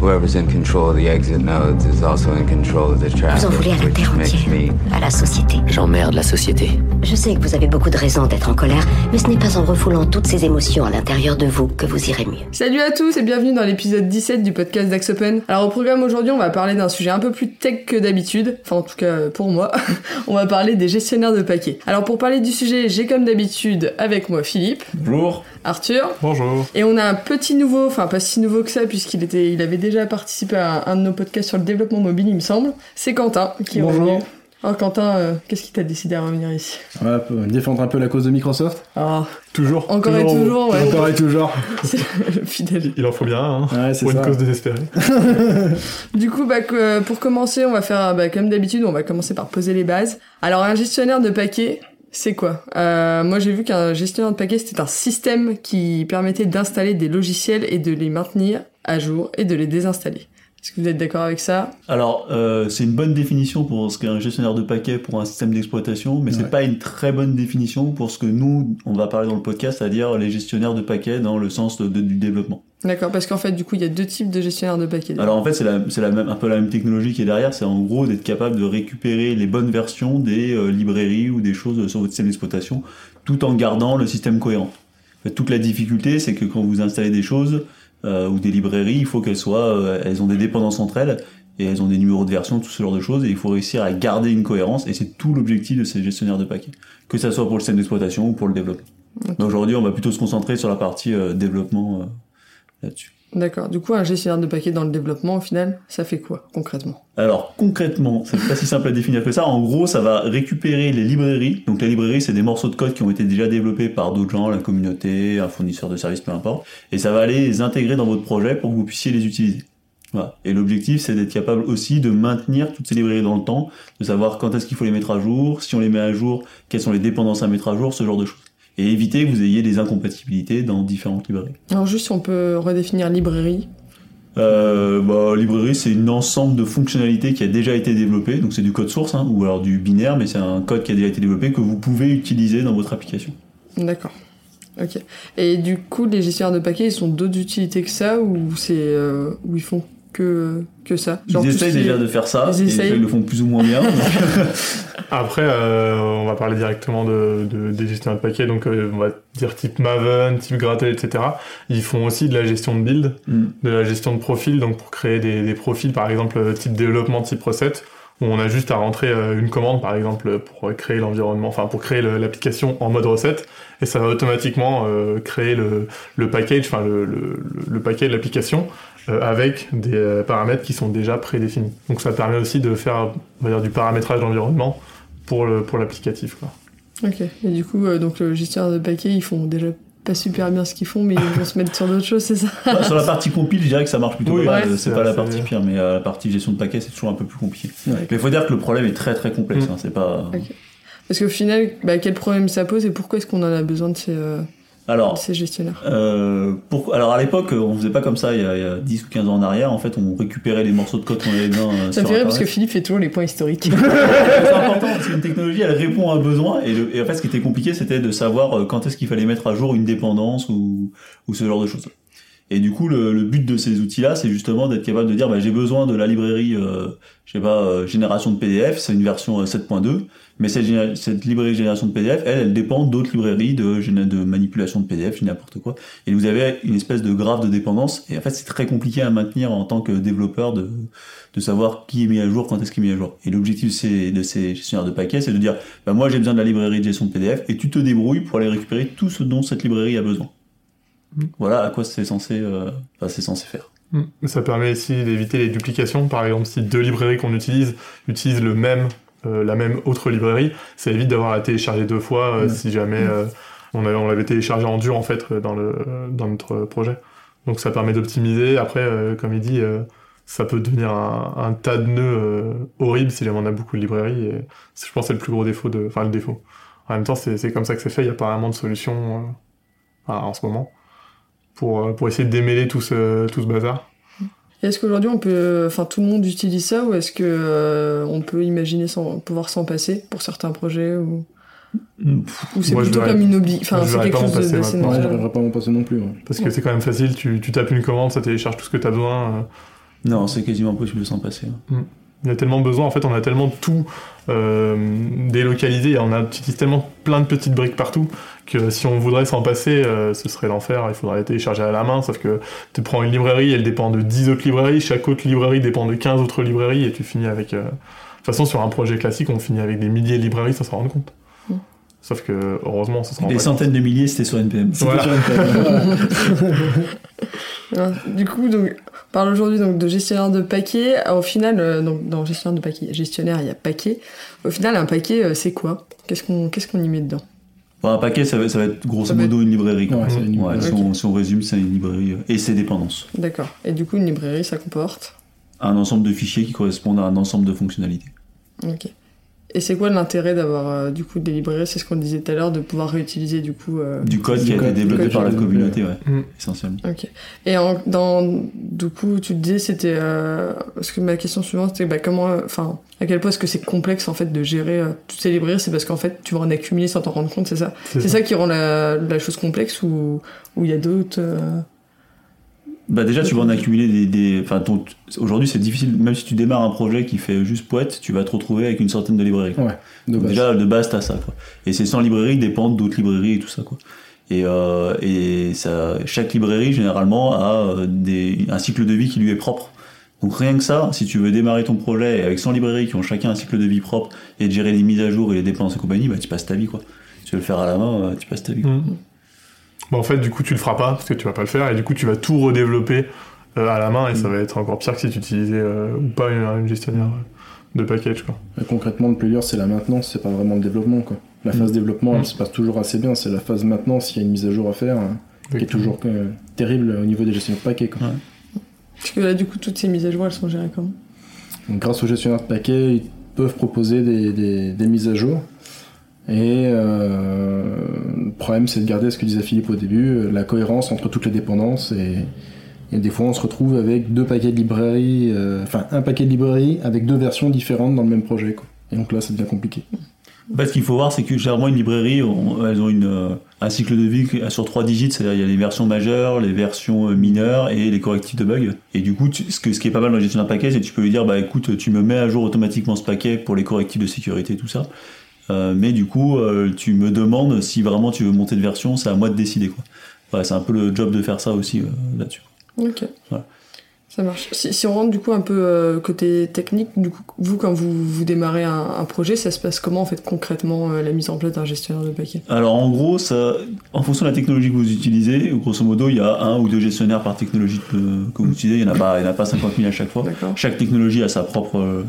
whoever's in control of the exit nodes is also in control of the traffic, Vous en voulez à la which terre makes entière, me à la société. J'emmerde la société. Je sais que vous avez beaucoup de raisons d'être en colère, mais ce n'est pas en refoulant toutes ces émotions à l'intérieur de vous que vous irez mieux. Salut à tous et bienvenue dans l'épisode 17 du podcast d'Axe Open. Alors au programme aujourd'hui, on va parler d'un sujet un peu plus tech que d'habitude, enfin en tout cas pour moi. on va parler des gestionnaires de paquets. Alors pour parler du sujet, j'ai comme d'habitude avec moi Philippe, Bonjour. Arthur, Bonjour. et on a un petit nouveau, enfin pas si nouveau que ça puisqu'il était, il avait déjà participé à un de nos podcasts sur le développement mobile, il me semble. C'est Quentin qui est Bonjour. revenu. Alors Quentin, euh, qu'est-ce qui t'a décidé à revenir ici? Voilà, pour défendre un peu la cause de Microsoft. Ah, Toujours. Encore et toujours, ouais. Encore et toujours. c'est le fidèle. Il en faut bien, hein, Ouais, c'est pour une ça. cause désespérée. Du coup, bah, que- euh, pour commencer, on va faire, bah, comme d'habitude, on va commencer par poser les bases. Alors, un gestionnaire de paquets, c'est quoi? Euh, Moi, j'ai vu qu'un gestionnaire de paquets, c'était un système qui permettait d'installer des logiciels et de les maintenir à jour et de les désinstaller. Est-ce que vous êtes d'accord avec ça? Alors, euh, c'est une bonne définition pour ce qu'est un gestionnaire de paquets pour un système d'exploitation, mais Ouais. c'est pas une très bonne définition pour ce que nous, on va parler dans le podcast, c'est-à-dire les gestionnaires de paquets dans le sens de- de- du développement. D'accord, parce qu'en fait, du coup, il y a deux types de gestionnaires de paquets. Alors en fait, c'est la, même, un peu la même technologie qui est derrière, c'est en gros d'être capable de récupérer les bonnes versions des euh, librairies ou des choses sur votre système d'exploitation, tout en gardant le système cohérent. En fait, toute la difficulté, c'est que quand vous installez des choses euh, ou des librairies, il faut qu'elles soient, euh, elles ont des dépendances entre elles et elles ont des numéros de version, tout ce genre de choses, et il faut réussir à garder une cohérence, et c'est tout l'objectif de ces gestionnaires de paquets, que ça soit pour le système d'exploitation ou pour le développement. Mais aujourd'hui, on va plutôt se concentrer sur la partie euh, développement euh, là-dessus. D'accord. Du coup, un gestionnaire de paquets dans le développement, au final, ça fait quoi, concrètement? Alors concrètement, c'est pas si simple à définir que ça. En gros, ça va récupérer les librairies. Donc les librairies, c'est des morceaux de code qui ont été déjà développés par d'autres gens, la communauté, un fournisseur de services, peu importe. Et ça va aller les intégrer dans votre projet pour que vous puissiez les utiliser. Voilà. Et l'objectif, c'est d'être capable aussi de maintenir toutes ces librairies dans le temps, de savoir quand est-ce qu'il faut les mettre à jour, si on les met à jour, quelles sont les dépendances à mettre à jour, ce genre de choses. Et éviter que vous ayez des incompatibilités dans différentes librairies. Alors, juste si on peut redéfinir librairie. Euh, bah, librairie, c'est un ensemble de fonctionnalités qui a déjà été développé, donc c'est du code source, hein, ou alors du binaire, mais c'est un code qui a déjà été développé que vous pouvez utiliser dans votre application. D'accord. Ok. Et du coup, les gestionnaires de paquets, ils sont d'autres utilités que ça ou c'est euh, ou ils font que que ça Ils essayent déjà de faire ça, Ils et essayent. ils le font plus ou moins bien. Après, euh, on va parler directement de, de- des gestionnaires de paquets, donc euh, on va dire type Maven, type Grattel, etc. Ils font aussi de la gestion de build, Mm. de la gestion de profil, donc pour créer des, des profils, par exemple euh, type développement, type recette, où on a juste à rentrer une commande, par exemple, pour créer l'environnement, enfin pour créer l'application en mode recette, et ça va automatiquement euh, créer le, le package, enfin le, le, le paquet de l'application avec des euh, paramètres qui sont déjà prédéfinis. Donc ça permet aussi de faire, on va dire, du paramétrage d'environnement pour le pour l'applicatif. quoi. Ok. Et du coup, euh, donc le gestionnaire de paquets, ils font déjà pas super bien ce qu'ils font, mais ils vont se mettre sur d'autres choses, c'est ça? Bah, sur la partie compile, je dirais que ça marche plutôt Oui, pas mal. ouais, c'est pas la partie pire, mais euh, la partie gestion de paquets, c'est toujours un peu plus compliqué. Ouais. Mais il faut dire que le problème est très très complexe. Mm. hein, c'est pas. Ok. Parce qu'au final, bah, quel problème ça pose et pourquoi est-ce qu'on en a besoin de ces, euh, Alors, ces gestionnaires Euh, pour... Alors à l'époque, on faisait pas comme ça il y, a, il y a 10 ou 15 ans en arrière. En fait, on récupérait les morceaux de code qu'on avait besoin. euh, Ça me fait rire parce que. Philippe fait toujours les points historiques. c'est important parce qu'une technologie, elle répond à un besoin. Et, le- et en fait, ce qui était compliqué, c'était de savoir euh, quand est-ce qu'il fallait mettre à jour une dépendance ou, ou ce genre de choses. Et du coup, le, le but de ces outils-là, c'est justement d'être capable de dire, bah, j'ai besoin de la librairie, euh, je sais pas, euh, génération de PDF, c'est une version euh, 7.2, mais cette, cette librairie génération de PDF, elle, elle dépend d'autres librairies de, manipulation de PDF, n'importe quoi. Et vous avez une espèce de graphe de dépendance, et en fait, c'est très compliqué à maintenir en tant que développeur de, de savoir qui est mis à jour, quand est-ce qui est mis à jour. Et l'objectif de ces, gestionnaires de paquets, c'est de dire, bah, moi, j'ai besoin de la librairie de gestion de PDF, et tu te débrouilles pour aller récupérer tout ce dont cette librairie a besoin. Mm. Voilà à quoi c'est censé, euh, enfin, censé faire. Mm. Ça permet aussi d'éviter les duplications. Par exemple, si deux librairies qu'on utilise utilisent le même, euh, la même autre librairie, ça évite d'avoir à télécharger deux fois euh, si jamais euh, on, avait- on l'avait téléchargé en dur en fait dans, le, dans notre projet. Donc ça permet d'optimiser. Après, euh, comme il dit, euh, ça peut devenir un, un tas de nœuds euh, horribles si jamais on a beaucoup de librairies. Et je pense que c'est le plus gros défaut de, enfin le défaut. En même temps, c'est c'est comme ça que c'est fait. Il n'y a pas vraiment de solution euh, en ce moment pour, pour essayer de démêler tout ce, tout ce bazar. Est-ce qu'aujourd'hui on peut, enfin tout le monde utilise ça ou est-ce que euh, on peut imaginer sans pouvoir s'en passer pour certains projets ou, ou c'est plutôt comme une obli, enfin c'est quelque pas chose de- d'assez j'arriverai pas à m'en passer non plus. ouais. Parce que c'est quand même facile, tu, tu tapes une commande, ça télécharge tout ce que tu as besoin. euh. Non, c'est quasiment impossible de s'en passer. hein. Il y a tellement besoin, en fait, on a tellement tout euh, délocalisé, on a- tellement plein de petites briques partout que si on voudrait s'en passer, euh, ce serait l'enfer. Il faudrait les télécharger à la main, sauf que tu prends une librairie, elle dépend de 10 autres librairies, chaque autre librairie dépend de 15 autres librairies, et tu finis avec. euh, De toute façon, sur un projet classique, on finit avec des milliers de librairies sans s'en rendre compte. Sauf que, heureusement, ça se rend Des centaines de milliers, c'était sur NPM. Voilà. Ouais. Du coup, donc, on parle aujourd'hui donc de gestionnaire de paquets. Euh, Au final, euh, donc dans gestionnaire de paquets, gestionnaire, il y a paquet. Au final, un paquet, euh, c'est quoi? Qu'est-ce qu'on qu'est-ce qu'on y met dedans? Bon, un paquet, ça va, ça va être grosso modo une librairie. quoi. Ouais, Ouais, si, on, si on résume, c'est une librairie et ses dépendances. D'accord. Et du coup, une librairie, ça comporte? Un ensemble de fichiers qui correspondent à un ensemble de fonctionnalités. Ok. Et c'est quoi l'intérêt d'avoir euh, du coup des librairies C'est ce qu'on disait tout à l'heure, de pouvoir réutiliser du coup. euh, Du code qui a été développé par la communauté, ouais, Mm. essentiellement. Ok. Et en, dans, du coup, tu te disais, c'était. Euh, parce que ma question suivante, c'était bah, comment. euh, Enfin, à quel point est-ce que c'est complexe en fait de gérer euh, toutes ces librairies C'est parce qu'en fait, tu vas en accumuler sans t'en rendre compte, c'est ça? C'est ça qui rend la, la chose complexe ou ou il y a d'autres. Bah déjà, tu vas en accumuler des... des... Enfin, ton- aujourd'hui, c'est difficile, même si tu démarres un projet qui fait juste poète, tu vas te retrouver avec une centaine de librairies. Ouais, de base. Déjà, de base, t'as ça, quoi. Et ces 100 librairies dépendent d'autres librairies et tout ça, quoi. Et, euh, et ça, chaque librairie, généralement, a euh, des, un cycle de vie qui lui est propre. Donc rien que ça, si tu veux démarrer ton projet avec 100 librairies qui ont chacun un cycle de vie propre et de gérer les mises à jour et les dépenses et compagnie, bah tu passes ta vie, quoi. Tu veux le faire à la main, euh, tu passes ta vie. quoi. Mm. Bah, en fait, du coup, tu le feras pas parce que tu vas pas le faire et du coup, tu vas tout redévelopper euh, à la main et ça va être encore pire que si tu utilisais euh, ou pas une, une gestionnaire euh, de package. Quoi. Et concrètement, le plus dur, c'est la maintenance, c'est pas vraiment le développement. Quoi. La phase développement, Mm. elle se passe toujours assez bien. C'est la phase maintenance, il y a une mise à jour à faire, hein, qui est toujours euh, terrible au niveau des gestionnaires de paquets. Quoi. Parce que là, du coup, toutes ces mises à jour, elles sont gérées comment? Donc, grâce aux gestionnaires de paquets, ils peuvent proposer des, des- des mises à jour. Et euh, le problème, c'est de garder ce que disait Philippe au début, euh, la cohérence entre toutes les dépendances. Et, et des fois, on se retrouve avec deux paquets de librairies, euh, enfin un paquet de librairies avec deux versions différentes dans le même projet. Et donc là, ça devient compliqué. Fait, ce qu'il faut voir, c'est que généralement, une librairie, elles ont une, un cycle de vie sur trois digits, c'est-à-dire il y a les versions majeures, les versions mineures et les correctifs de bugs. Et du coup, ce, qui est pas mal dans la gestion d'un paquet, c'est que tu peux lui dire, bah écoute, tu me mets à jour automatiquement ce paquet pour les correctifs de sécurité, tout ça. Euh, mais du coup, euh, tu me demandes si vraiment tu veux monter de version, c'est à moi de décider. Quoi. Voilà, c'est un peu le job de faire ça aussi euh, là-dessus. Ok. Voilà. Ça marche. Si, si on rentre du coup un peu côté technique, du coup, vous quand vous, vous démarrez un, un projet, ça se passe comment en fait concrètement la mise en place d'un gestionnaire de paquets? Alors en gros, ça, en fonction de la technologie que vous utilisez, grosso modo, il y a un ou deux gestionnaires par technologie que, que vous utilisez. Il n'y en, a pas- il y en a pas 50 000 à chaque fois. Chaque technologie a sa propre,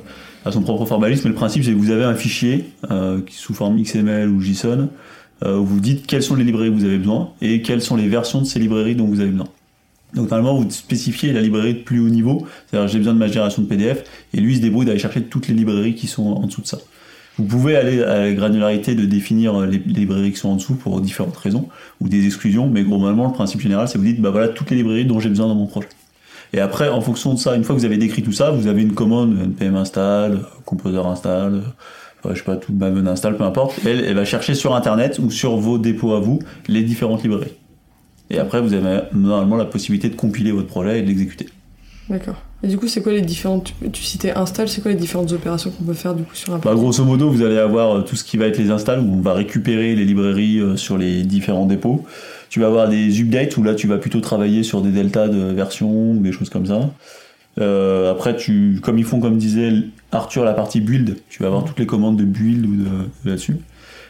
euh, a son propre formalisme. Mais le principe, c'est que vous avez un fichier euh, sous forme XML ou JSON euh, où vous dites quelles sont les librairies que vous avez besoin et quelles sont les versions de ces librairies dont vous avez besoin. Donc normalement, vous spécifiez la librairie de plus haut niveau, c'est-à-dire j'ai besoin de ma génération de PDF, et lui il se débrouille d'aller chercher toutes les librairies qui sont en dessous de ça. Vous pouvez aller à la granularité de définir les, les librairies qui sont en dessous pour différentes raisons, ou des exclusions, mais globalement le principe général c'est que vous dites bah voilà toutes les librairies dont j'ai besoin dans mon projet. Et après, en fonction de ça, une fois que vous avez décrit tout ça, vous avez une commande npm install, composer install, euh, je sais pas, tout maven install, peu importe. Elle, elle va chercher sur internet ou sur vos dépôts à vous les différentes librairies. Et après, vous avez normalement la possibilité de compiler votre projet et de l'exécuter. D'accord. Et du coup, c'est quoi les différentes. Tu, citais install, c'est quoi les différentes opérations qu'on peut faire du coup sur un Bah, grosso modo, vous allez avoir euh, tout ce qui va être les installs, où on va récupérer les librairies euh, sur les différents dépôts. Tu vas avoir des updates, où là, tu vas plutôt travailler sur des deltas de version, ou des choses comme ça. Euh, après, tu, comme ils font, comme disait Arthur, la partie build, tu vas avoir toutes les commandes de build ou de, là-dessus.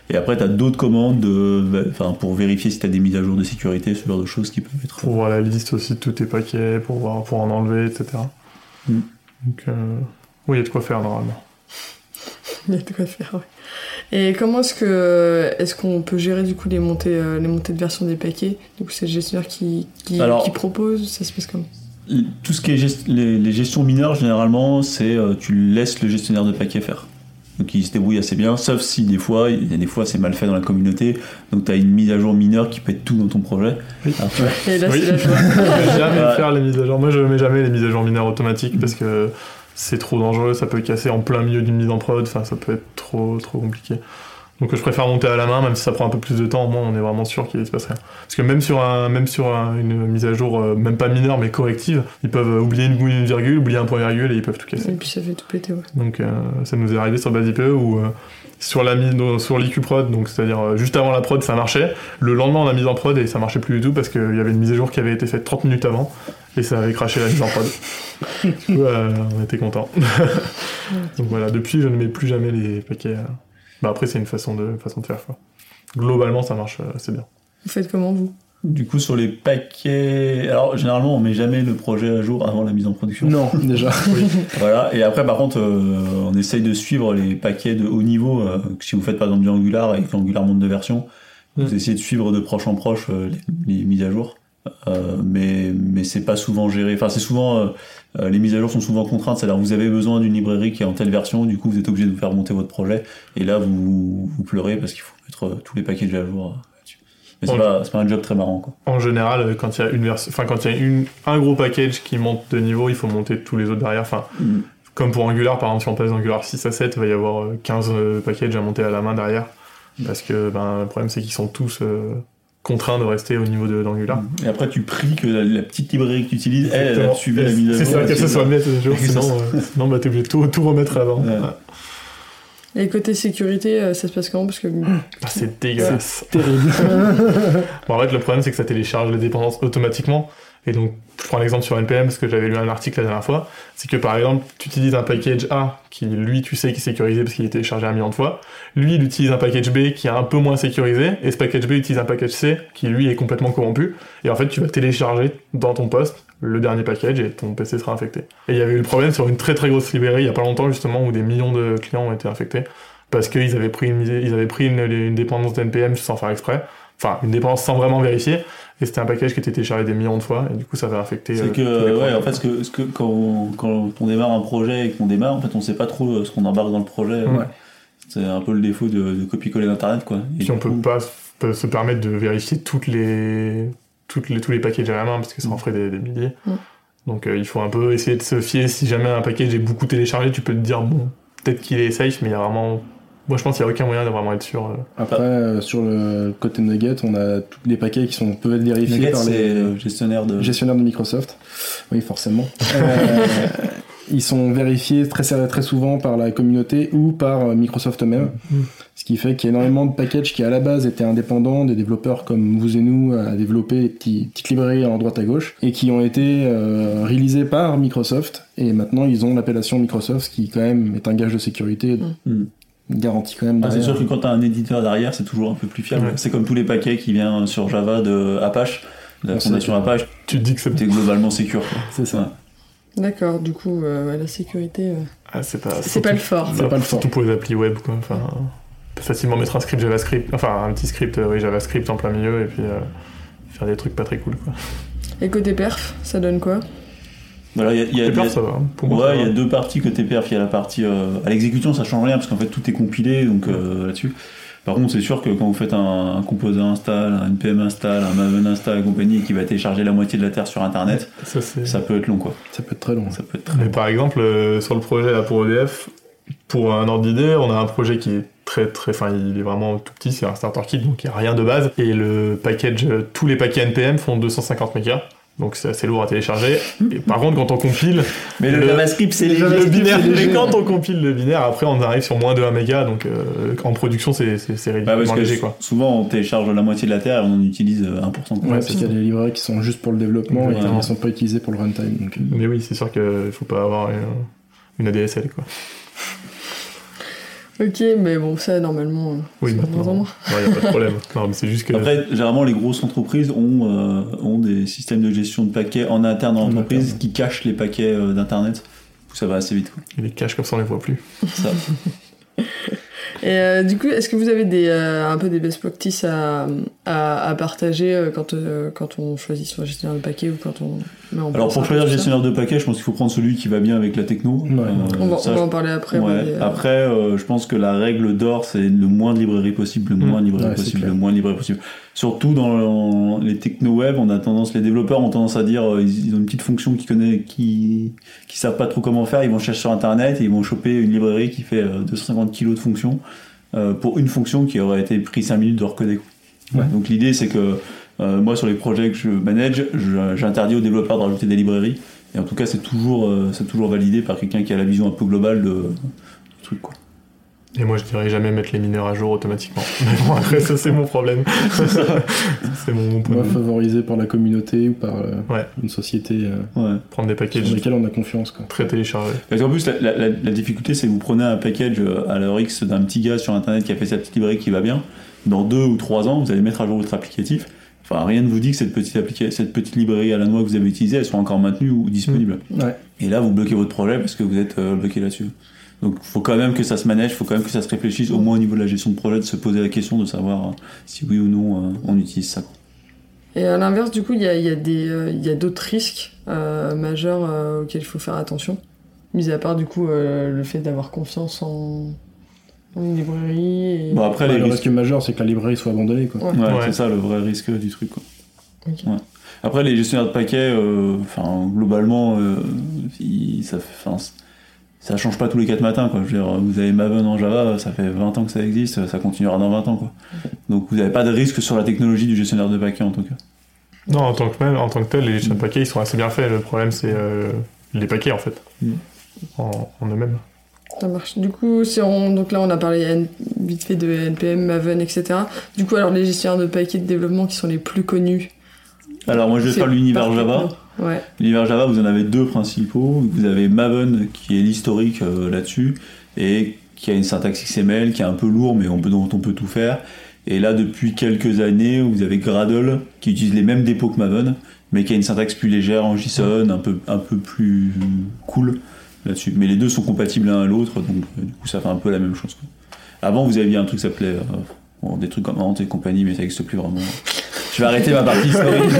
Et après, tu as d'autres commandes de, enfin, pour vérifier si tu as des mises à jour de sécurité, ce genre de choses qui peuvent être. Pour voir la liste aussi de tous tes paquets, pour, voir, pour en enlever, etc. Mm. Donc, euh, oui, il y a de quoi faire normalement. Il y a de quoi faire, ouais. Et comment est-ce que est-ce qu'on peut gérer du coup les montées euh, les montées de version des paquets? Du coup, c'est le gestionnaire qui qui, Alors- qui propose, ça se passe comme? Tout ce qui est gest- les, les gestions mineures, généralement, c'est euh, tu laisses le gestionnaire de paquets faire. Donc il se débrouille assez bien, sauf si des fois, il y a des fois c'est mal fait dans la communauté, donc tu as une mise à jour mineure qui pète tout dans ton projet. Après, Et là, Oui. la joie. Je vais jamais faire les mises à jour. Moi, je mets jamais les mises à jour mineures automatiques parce que c'est trop dangereux. Ça peut casser en plein milieu d'une mise en prod. Enfin, ça peut être trop, trop compliqué. Donc, je préfère monter à la main, même si ça prend un peu plus de temps. Au moins, on est vraiment sûr qu'il se passe rien. Parce que même sur un, même sur un- une mise à jour, euh, même pas mineure mais corrective, ils peuvent oublier une, une virgule, oublier un point virgule et ils peuvent tout casser. Et puis ça fait tout péter, ouais. Donc euh, ça nous est arrivé sur BaseIPE où euh, sur la mise sur l'IQ prod, donc c'est-à-dire juste avant la prod ça marchait. Le lendemain on a mis en prod et ça marchait plus du tout parce qu'il y avait une mise à jour qui avait été faite 30 minutes avant et ça avait craché la mise en prod. du coup euh, on était content. donc voilà, depuis je ne mets plus jamais les paquets. euh. Bah après c'est une façon de façon de faire quoi. Globalement ça marche euh, c'est bien. Vous faites comment, vous? Du coup, sur les paquets. Alors, généralement, on met jamais le projet à jour avant la mise en production. Non, déjà. Voilà, et après, par contre, euh, on essaye de suivre les paquets de haut niveau. euh, si vous faites par exemple du Angular et que l'Angular monte de version, vous Mm. essayez de suivre de proche en proche euh, les, les mises à jour. Euh, mais mais c'est pas souvent géré. Enfin, c'est souvent euh, euh, les mises à jour sont souvent contraintes. C'est-à-dire que vous avez besoin d'une librairie qui est en telle version, du coup vous êtes obligé de vous faire monter votre projet. Et là vous vous pleurez parce qu'il faut mettre tous les packages à jour là-dessus. Mais c'est pas pas un job très marrant quoi. En général, quand il y a une enfin quand il y a une, un gros package qui monte de niveau, il faut monter tous les autres derrière. Enfin, Mm. comme pour Angular, par exemple, si on passe d'Angular 6 à 7, il va y avoir euh, 15 euh, packages à monter à la main derrière. Parce que ben, le problème, c'est qu'ils sont tous euh, contraints de rester au niveau de- d'Angular. Et après tu pries que la, la petite librairie que tu utilises, elle, elle a Exactement. suivi la mise à jour. C'est ça, que et ce soit net à jour, C'est sinon, euh, sinon bah, t'es obligé de tout, tout remettre avant. Ouais. Ouais. Et côté sécurité, euh, ça se passe comment? Parce que Ah, c'est dégueulasse. Terrible. Bon, en fait, le problème, c'est que ça télécharge les dépendances automatiquement. Et donc, je prends l'exemple sur NPM parce que j'avais lu un article la dernière fois. C'est que par exemple, tu utilises un package A qui, lui, tu sais qu'il est sécurisé parce qu'il est téléchargé un million de fois. Lui, il utilise un package B qui est un peu moins sécurisé. Et ce package B utilise un package C qui, lui, est complètement corrompu. Et en fait, tu vas télécharger dans ton poste le dernier package et ton PC sera infecté. Et il y avait eu le problème sur une très très grosse librairie il y a pas longtemps, justement, où des millions de clients ont été infectés. Parce qu'ils avaient pris une, ils avaient pris une, une dépendance d'NPM sans faire exprès. Enfin, une dépendance sans vraiment vérifier. Et c'était un package qui était téléchargé des millions de fois, et du coup, ça va affecter. C'est euh, que, ouais, en fait, ce que, ce que quand, on, quand on démarre un projet et qu'on démarre, en fait, on sait pas trop euh, ce qu'on embarque dans le projet. Ouais. C'est un peu le défaut de, de copier-coller d'internet, quoi. Et Puis du on peut coup, pas se- se permettre de vérifier toutes les, toutes les, tous les packages à la main, parce que ça en ferait des, des milliers. Mm. Donc euh, il faut un peu essayer de se fier. Si jamais un package est beaucoup téléchargé, tu peux te dire, bon, peut-être qu'il est safe, mais il y a vraiment. Moi, je pense qu'il n'y a aucun moyen de vraiment être sûr. euh. Après, euh, sur le côté Nugget, on a tous les paquets qui sont peuvent être vérifiés Nugget, par les le gestionnaire de. gestionnaires de Microsoft. Oui, forcément. Euh, ils sont vérifiés très, très souvent par la communauté ou par Microsoft eux-mêmes. Mm. Ce qui fait qu'il y a énormément de packages qui à la base étaient indépendants, des développeurs comme vous et nous à développer des petits, petites librairies en droite à gauche et qui ont été euh, réalisés par Microsoft et maintenant ils ont l'appellation Microsoft ce qui quand même est un gage de sécurité Mm. Garantie quand même Ah, c'est sûr que quand t'as un éditeur derrière, c'est toujours un peu plus fiable. Ouais. C'est comme tous les paquets qui viennent sur Java de Apache, de la Ouais, fondation Apache, Tu te dis que c'est. t'es globalement sécure. c'est ça D'accord, du coup, euh, la sécurité, euh, Ah, c'est pas. c'est pas le fort. C'est pas le Surtout pour les applis web, quoi. Enfin, on peut facilement mettre un script JavaScript, enfin un petit script euh, oui, JavaScript en plein milieu et puis euh, faire des trucs pas très cool, quoi. Et côté perf, ça donne quoi? Voilà, il y a, y y ça va. hein. Pour moi, ouais, il y a deux parties côté perf. Il y a la partie euh, à l'exécution, ça change rien parce qu'en fait tout est compilé donc euh, là-dessus. Par contre, c'est sûr que quand vous faites un, un composer install, un npm install, un maven install et compagnie et qui va télécharger la moitié de la terre sur internet, Ça, peut être long quoi. ça peut être très long Ça peut être très Mais long. par exemple, euh, sur le projet là pour EDF, pour un ordre d'idée, on a un projet qui est très très, enfin il est vraiment tout petit, c'est un starter kit donc il n'y a rien de base. Et le package, euh, tous les paquets NPM font 250 mégas. Donc c'est assez lourd à télécharger. Et par contre, quand on compile Mais le, le- JavaScript, c'est le, léger. binaire, c'est léger. mais quand on compile le binaire, après on arrive sur moins de 1 méga. Donc euh, en production, c'est c'est c'est Bah, parce ridiculement que léger quoi. souvent on télécharge la moitié de la terre et on en utilise euh, 1% de Ouais, parce qu'il y a des librairies qui sont juste pour le développement et qui ne sont pas utilisées pour le runtime. Donc, euh, Mais oui, c'est sûr qu'il faut pas avoir une, une ADSL quoi. Ok, mais bon, ça, normalement, euh, Oui, maintenant. moins en moins. Il n'y a pas de problème. Non, mais c'est juste que. Après, généralement, les grosses entreprises ont, euh, ont des systèmes de gestion de paquets en interne dans En l'entreprise qui cachent les paquets euh, d'internet. Ça va assez vite. quoi. Les cache comme ça on les voit plus. Ça. Et euh, du coup, est-ce que vous avez des, euh, un peu des best practices à, à, à partager euh, quand, euh, quand on choisit son gestionnaire de paquet ou quand on met en Alors pour choisir le gestionnaire de paquet, je pense qu'il faut prendre celui qui va bien avec la techno. Ouais. On va, ça, on va je- en parler après. Ouais. mais, euh, Après, euh, je pense que la règle d'or, c'est le moins de librairies possible, le Mm. moins de librairies Ouais, c'est possible, le moins de librairies possible. Surtout dans les techno web, on a tendance, les développeurs ont tendance à dire, euh, ils, ont une petite fonction qui, qui savent pas trop comment faire, ils vont chercher sur internet et ils vont choper une librairie qui fait euh, 250 kilos de fonctions euh, pour une fonction qui aurait été pris 5 minutes de recoder. Ouais. Donc l'idée, c'est que euh, moi, sur les projets que je manage, j'interdis aux développeurs de rajouter des librairies. Et en tout cas, c'est toujours, euh, c'est toujours validé par quelqu'un qui a la vision un peu globale de, du truc, quoi. Et moi, je dirais jamais mettre les mineurs à jour automatiquement. Mais bon, après, ça, c'est mon problème. c'est mon, mon point Moi, de vue. favorisé par la communauté ou par euh, Ouais. une société euh, Ouais. Prendre des sur packages laquelle on a confiance. Quoi. très téléchargés. Parce qu'en plus, la, la- la- la difficulté, c'est que vous prenez un package euh, à l'heure X d'un petit gars sur Internet qui a fait sa petite librairie qui va bien. Dans deux ou trois ans, vous allez mettre à jour votre applicatif. Enfin, rien ne vous dit que cette petite, applica- cette petite librairie à la noix que vous avez utilisée, elle soit encore maintenue ou disponible. Ouais. Et là, vous bloquez votre projet parce que vous êtes euh, bloqué là-dessus. Donc, il faut quand même que ça se manège, il faut quand même que ça se réfléchisse, au moins au niveau de la gestion de projet, de se poser la question de savoir euh, si oui ou non euh, on utilise ça. Et à l'inverse, du coup, il y a, il y a des, euh, il y a d'autres risques euh, majeurs euh, auxquels il faut faire attention. Mis à part, du coup, euh, le fait d'avoir confiance en, en une librairie. Et... Bon, après, Ouais, les le risques risque majeur, c'est que la librairie soit abandonnée. Quoi. Ouais. Ouais, Ouais. c'est ça le vrai risque du truc. Quoi. Ok. Ouais. Après, les gestionnaires de paquets, euh, enfin, globalement, euh, ils- ça, fait- ça change pas tous les 4 matins. Quoi. Je veux dire, vous avez Maven en Java, ça fait 20 ans que ça existe, ça continuera dans 20 ans. Quoi. Donc vous n'avez pas de risque sur la technologie du gestionnaire de paquets en tout cas. Non, en tant que, même, en tant que tel, les gestions de paquets, ils sont assez bien faits. Le problème, c'est euh, les paquets, en fait. Mm. En, en eux-mêmes. Ça marche. Du coup, si on... donc là, on a parlé vite fait de NPM, Maven, etc. Du coup, alors les gestionnaires de paquets de développement qui sont les plus connus. Alors moi je vais faire l'univers Java. Ouais. Java, vous en avez deux principaux. Vous avez Maven qui est l'historique euh, là-dessus et qui a une syntaxe XML qui est un peu lourd mais on peut, dont on peut tout faire. Et là, depuis quelques années, vous avez Gradle qui utilise les mêmes dépôts que Maven mais qui a une syntaxe plus légère en JSON, un peu, plus cool là-dessus. Mais les deux sont compatibles l'un à l'autre donc euh, du coup ça fait un peu la même chose. Avant, vous aviez un truc qui s'appelait euh, des trucs comme Ant et compagnie mais ça n'existe plus vraiment. Je vais arrêter ma partie historique.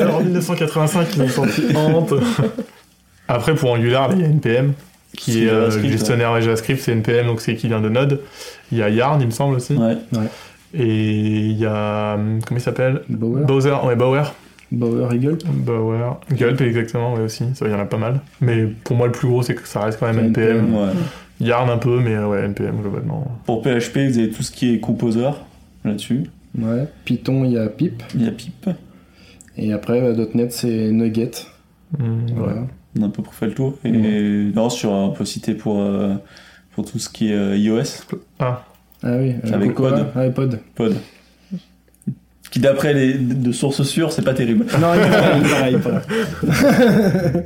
Alors, en 1985, ils ont sorti Ant. Après, pour Angular, il y a NPM, qui est euh, gestionnaire JavaScript, c'est NPM, donc c'est qui vient de Node. Il y a Yarn, il me semble aussi. Ouais. Et il y a. hum, Comment il s'appelle? Bower, Bowser, ouais, Bower. Bower et Gulp. Bower. Gulp, exactement, ouais, aussi. Ça, il y en a pas mal. Mais pour moi, le plus gros, c'est que ça reste quand même NPM. NPM. Ouais. Yarn un peu, mais ouais, NPM globalement. Pour PHP, vous avez tout ce qui est composer là-dessus. Ouais. Python, il y a Pip. Il y a Pip. Et après, euh, .NET, c'est Nugget. Ouais. Voilà. On a un peu pour faire le tour. Et Ouais. non, sur, on peut citer pour, euh, pour tout ce qui est euh, iOS, Ah, Ah oui, euh, Avec Cocoa. Pod. Ouais, Pod. Pod. Qui d'après les de sources sûres, c'est pas terrible. Non, il est pareil, il est pareil, pareil.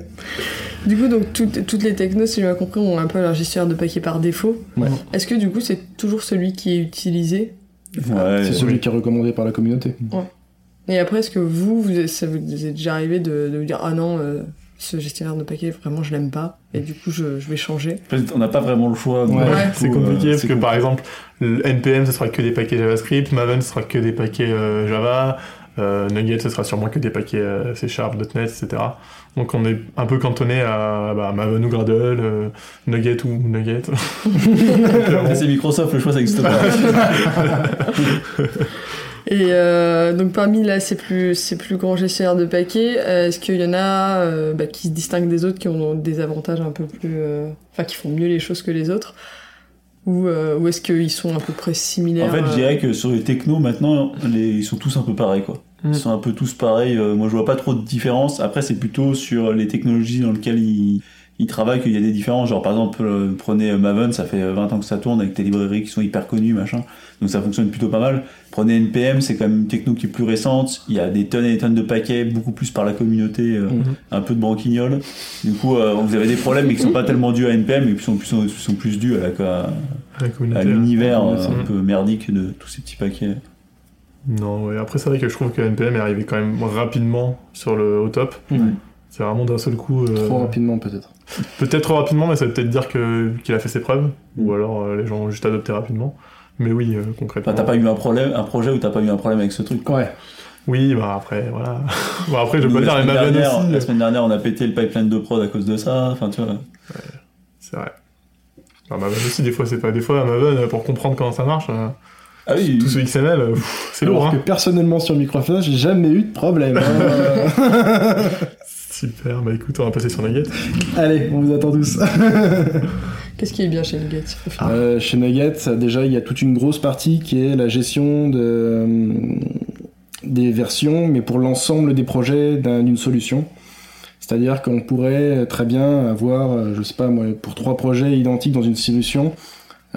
Du coup, donc toutes, toutes les technos, si j'ai bien compris, ont un peu leur gestionnaire de paquets par défaut. Ouais. Est-ce que du coup, c'est toujours celui qui est utilisé? Ouais, C'est celui qui est recommandé par la communauté. Et après, est-ce que vous, vous ça vous est déjà arrivé de, de vous dire ah non, euh, ce gestionnaire de paquets, vraiment, je l'aime pas, et du coup, je, je vais changer? On n'a pas vraiment le choix. Ouais, c'est coup, compliqué euh, parce que par exemple, le NPM ce sera que des paquets JavaScript, Maven ce sera que des paquets euh, Java, euh, Nugget ce sera sûrement que des paquets euh, C Sharp, .NET, etc. Donc on est un peu cantonné à bah, Maven ou Gradle, euh, Nugget ou Nugget. C'est Microsoft, le choix ça existe pas. Et euh, donc parmi là ces plus, ces plus grands gestionnaires de paquets, euh, est-ce qu'il y en a euh, bah, qui se distinguent des autres, qui ont des avantages un peu plus... euh, Enfin, qui font mieux les choses que les autres? Ou, euh, ou est-ce qu'ils sont à peu près similaires En fait, je dirais que sur les technos, maintenant, les- ils sont tous un peu pareils, quoi. Mm. Ils sont un peu tous pareils. euh, moi, je vois pas trop de différence. Après, c'est plutôt sur les technologies dans lesquelles ils, ils travaillent qu'il y a des différences. Genre, par exemple, euh, prenez euh, Maven, ça fait 20 ans que ça tourne avec des librairies qui sont hyper connues, machin. Donc, ça fonctionne plutôt pas mal. Prenez NPM, c'est quand même une techno qui est plus récente. Il y a des tonnes et des tonnes de paquets, beaucoup plus par la communauté, euh, Mhm. un peu de branquignol. Du coup, euh, vous avez des problèmes, mais qui sont pas tellement dus à NPM, mais qui sont plus, sont, sont plus dus à l'univers euh, un vrai. peu merdique de tous ces petits paquets. Non, ouais. Après c'est vrai que je trouve que NPM est arrivé quand même rapidement sur le au top. C'est vraiment d'un seul coup. euh, Trop rapidement, peut-être. Peut-être trop rapidement, mais ça veut peut-être dire que qu'il a fait ses preuves, ou alors euh, les gens ont juste adopté rapidement. Mais oui, euh, concrètement. Enfin, t'as pas eu un problème, un projet où t'as pas eu un problème avec ce truc. Ouais. Oui, bah après, voilà. bon, après, je peux la dire, mais semaine dernière- La aussi. semaine dernière, on a pété le pipeline de prod à cause de ça. Enfin, tu vois. C'est vrai. Bah, Maven aussi, des fois, c'est pas. Des fois, Maven, pour comprendre comment ça marche, euh, Ah oui, tout ce XML, euh, c'est lourd, Alors hein. que personnellement sur Microsoft, j'ai jamais eu de problème. hein. Super, bah écoute, on va passer sur Nugget. Allez, on vous attend tous. Qu'est-ce qui est bien chez Nugget Euh, chez Nugget, déjà, il y a toute une grosse partie qui est la gestion de, euh, des versions, mais pour l'ensemble des projets d'un- d'une solution. C'est-à-dire qu'on pourrait très bien avoir, euh, je sais pas moi, pour trois projets identiques dans une solution,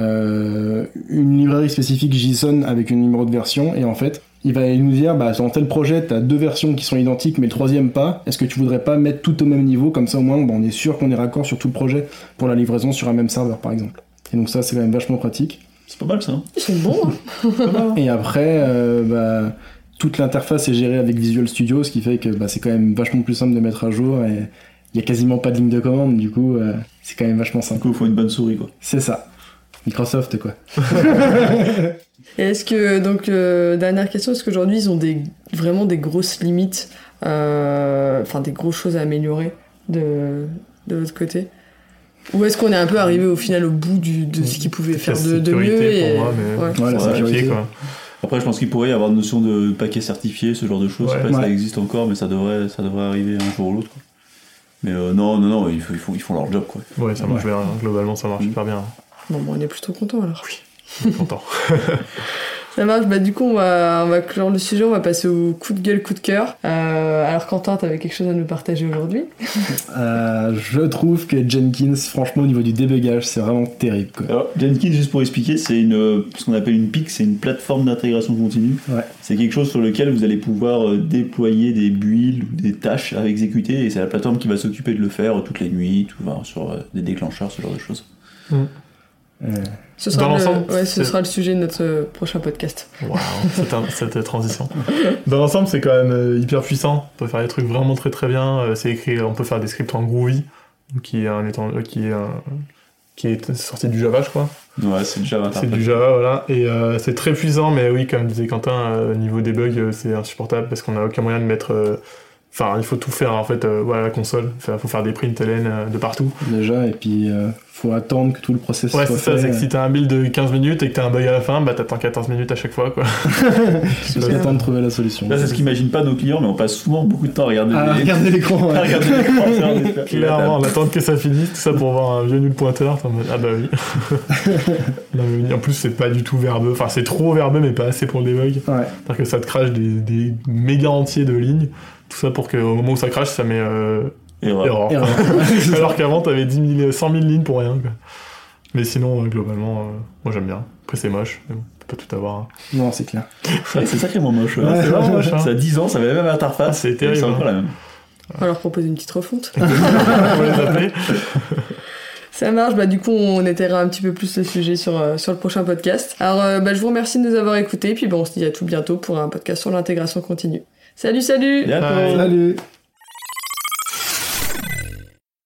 euh, une librairie spécifique JSON avec un numéro de version, et en fait, il va nous dire, bah, dans tel projet, tu as deux versions qui sont identiques, mais le troisième pas. Est-ce que tu voudrais pas mettre tout au même niveau? Comme ça, au moins, bah, on est sûr qu'on est raccord sur tout le projet pour la livraison sur un même serveur, par exemple. Et donc ça, c'est quand même vachement pratique. c'est pas mal ça. hein. Ils sont bons, hein Et après, euh, bah, toute l'interface est gérée avec Visual Studio, ce qui fait que bah, c'est quand même vachement plus simple de mettre à jour et il y a quasiment pas de ligne de commande, du coup, euh, c'est quand même vachement Du simple. coup, il faut une bonne souris, quoi. C'est ça. Microsoft, quoi. Et est-ce que, donc, euh, dernière question, est-ce qu'aujourd'hui ils ont des, vraiment des grosses limites, euh, enfin des grosses choses à améliorer de, de votre côté? Ou est-ce qu'on est un peu arrivé au final au bout du, de ce qu'ils pouvaient faire de, de mieux et... pour moi, mais- ouais. Ouais, la sécurité. Quoi. Après, je pense qu'il pourrait y avoir une notion de paquet certifié, ce genre de choses. Ouais. Je sais pas si ça existe encore, mais ça devrait, ça devrait arriver un jour ou l'autre. Mais euh, non, non, non, ils, font- ils font, ils font leur job, quoi. Ouais, ça marche bien. Globalement, ça marche Mm. super bien. Bon, bon, on est plutôt content alors. Suis content. Ça marche, bah du coup on va, on va clore le sujet, on va passer au coup de gueule, coup de cœur. Euh, alors Quentin, t'avais quelque chose à nous partager aujourd'hui? Euh, je trouve que Jenkins, franchement, au niveau du débugage, c'est vraiment terrible, quoi. Alors, Jenkins, juste pour expliquer, c'est une, ce qu'on appelle une PIC, c'est une plateforme d'intégration continue. Ouais. C'est quelque chose sur lequel vous allez pouvoir euh, déployer des builds ou des tâches à exécuter, et c'est la plateforme qui va s'occuper de le faire toutes les nuits, tout, enfin, sur des déclencheurs, ce genre de choses. Euh, Ce sera, Dans le, ouais, ce sera le sujet de notre euh, prochain podcast. Waouh, cette, transition. Dans l'ensemble, c'est quand même euh, hyper puissant. On peut faire des trucs vraiment très très bien. Euh, C'est écrit, on peut faire des scripts en Groovy, qui est un étant- qui est un- qui est sorti du Java, je crois. Ouais, c'est le Java C'est du Java, voilà. Et euh, c'est très puissant, mais oui, comme disait Quentin, euh, au niveau des bugs, euh, c'est insupportable parce qu'on n'a aucun moyen de mettre. Euh, Enfin, il faut tout faire en fait euh, voilà, la console. Il faut faire des prints LN euh, de partout. déjà, et puis, euh, faut attendre que tout le process Ouais, soit c'est ça, c'est que si t'as un build de 15 minutes et que t'as un bug à la fin, bah t'attends 14 minutes à chaque fois, quoi. Jusqu'à temps de trouver la solution. Là, c'est ce qu'imaginent pas nos clients, mais on passe souvent beaucoup de temps à regarder Ah, les... regardez l'écran, ouais. à regarder l'écran, Clairement, on attend que ça finisse, tout ça pour voir un vieux nul pointeur. Ah bah oui. Non, mais oui. En plus, c'est pas du tout verbeux. Enfin, c'est trop verbeux, mais pas assez pour le debug. Ouais. C'est-à-dire que ça te crache des, des méga entiers de lignes. Tout ça pour qu'au moment où ça crache, ça met euh, Erreur. erreur. Erreur. Alors qu'avant, t'avais 10 000, 100 000 lignes pour rien. Quoi. Mais sinon, euh, globalement, euh, moi j'aime bien. Après, c'est moche. Mais bon, on peut pas tout avoir. hein. Non, c'est clair. C'est c'est sacrément moche. ouais. Ouais, C'est vraiment moche. Hein. Ça a 10 ans, ça avait la même Ah, interface. c'est terrible, C'est encore hein. la même. On va leur proposer une petite refonte. Ça marche, bah du coup on étaiera un petit peu plus le sujet sur, euh, sur le prochain podcast. Alors euh, bah, je vous remercie de nous avoir écoutés, puis bon, on se dit à tout bientôt pour un podcast sur l'intégration continue. Salut, salut Bye. Salut